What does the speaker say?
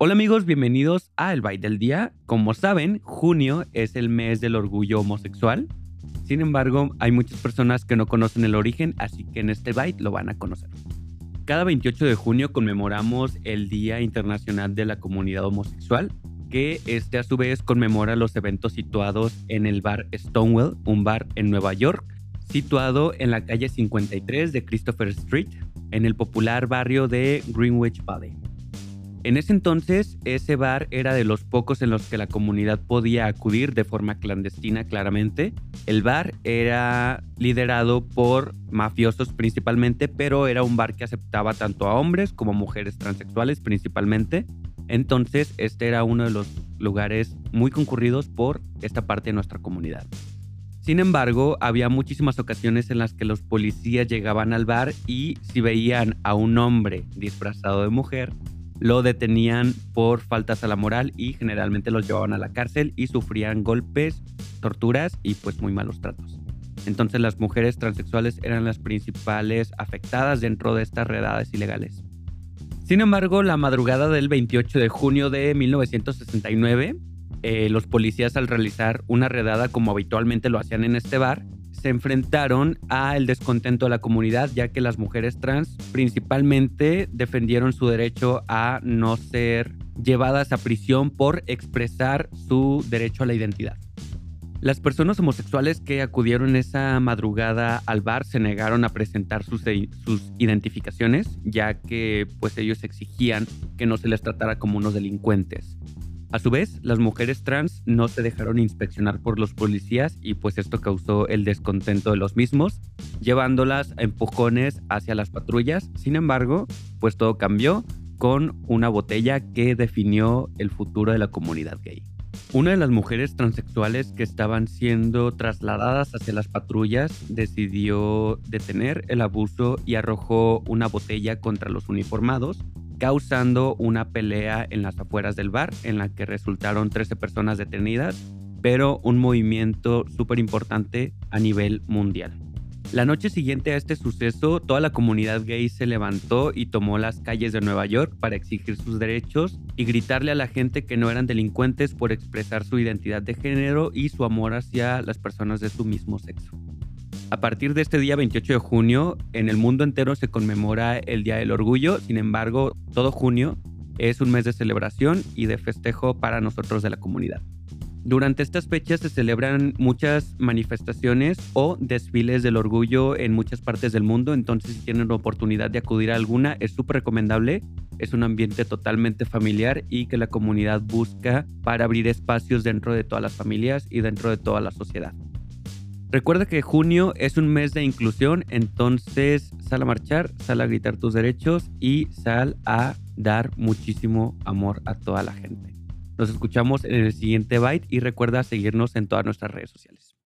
Hola amigos, bienvenidos a El Byte del Día. Como saben, junio es el mes del orgullo homosexual. Sin embargo, hay muchas personas que no conocen el origen, así que en este Byte lo van a conocer. Cada 28 de junio conmemoramos el Día Internacional de la Comunidad Homosexual, que este a su vez conmemora los eventos situados en el bar Stonewall, un bar en Nueva York, situado en la calle 53 de Christopher Street, en el popular barrio de Greenwich Valley. En ese entonces, ese bar era de los pocos en los que la comunidad podía acudir de forma clandestina, claramente. El bar era liderado por mafiosos principalmente, pero era un bar que aceptaba tanto a hombres como mujeres transexuales principalmente. Entonces, este era uno de los lugares muy concurridos por esta parte de nuestra comunidad. Sin embargo, había muchísimas ocasiones en las que los policías llegaban al bar y si veían a un hombre disfrazado de mujer, lo detenían por faltas a la moral y generalmente los llevaban a la cárcel y sufrían golpes, torturas y pues muy malos tratos. Entonces las mujeres transexuales eran las principales afectadas dentro de estas redadas ilegales. Sin embargo, la madrugada del 28 de junio de 1969, eh, los policías al realizar una redada como habitualmente lo hacían en este bar, se enfrentaron al descontento de la comunidad, ya que las mujeres trans principalmente defendieron su derecho a no ser llevadas a prisión por expresar su derecho a la identidad. Las personas homosexuales que acudieron esa madrugada al bar se negaron a presentar sus, sus, identificaciones, ya que pues ellos exigían que no se les tratara como unos delincuentes. A su vez, las mujeres trans no se dejaron inspeccionar por los policías y pues esto causó el descontento de los mismos, llevándolas a empujones hacia las patrullas. Sin embargo, pues todo cambió con una botella que definió el futuro de la comunidad gay. Una de las mujeres transexuales que estaban siendo trasladadas hacia las patrullas decidió detener el abuso y arrojó una botella contra los uniformados, causando una pelea en las afueras del bar en la que resultaron 13 personas detenidas, pero un movimiento súper importante a nivel mundial. La noche siguiente a este suceso, toda la comunidad gay se levantó y tomó las calles de Nueva York para exigir sus derechos y gritarle a la gente que no eran delincuentes por expresar su identidad de género y su amor hacia las personas de su mismo sexo. A partir de este día 28 de junio, en el mundo entero se conmemora el Día del Orgullo, sin embargo, todo junio es un mes de celebración y de festejo para nosotros de la comunidad. Durante estas fechas se celebran muchas manifestaciones o desfiles del orgullo en muchas partes del mundo, entonces si tienen la oportunidad de acudir a alguna, es súper recomendable. Es un ambiente totalmente familiar y que la comunidad busca para abrir espacios dentro de todas las familias y dentro de toda la sociedad. Recuerda que junio es un mes de inclusión, entonces sal a marchar, sal a gritar tus derechos y sal a dar muchísimo amor a toda la gente. Nos escuchamos en el siguiente byte y recuerda seguirnos en todas nuestras redes sociales.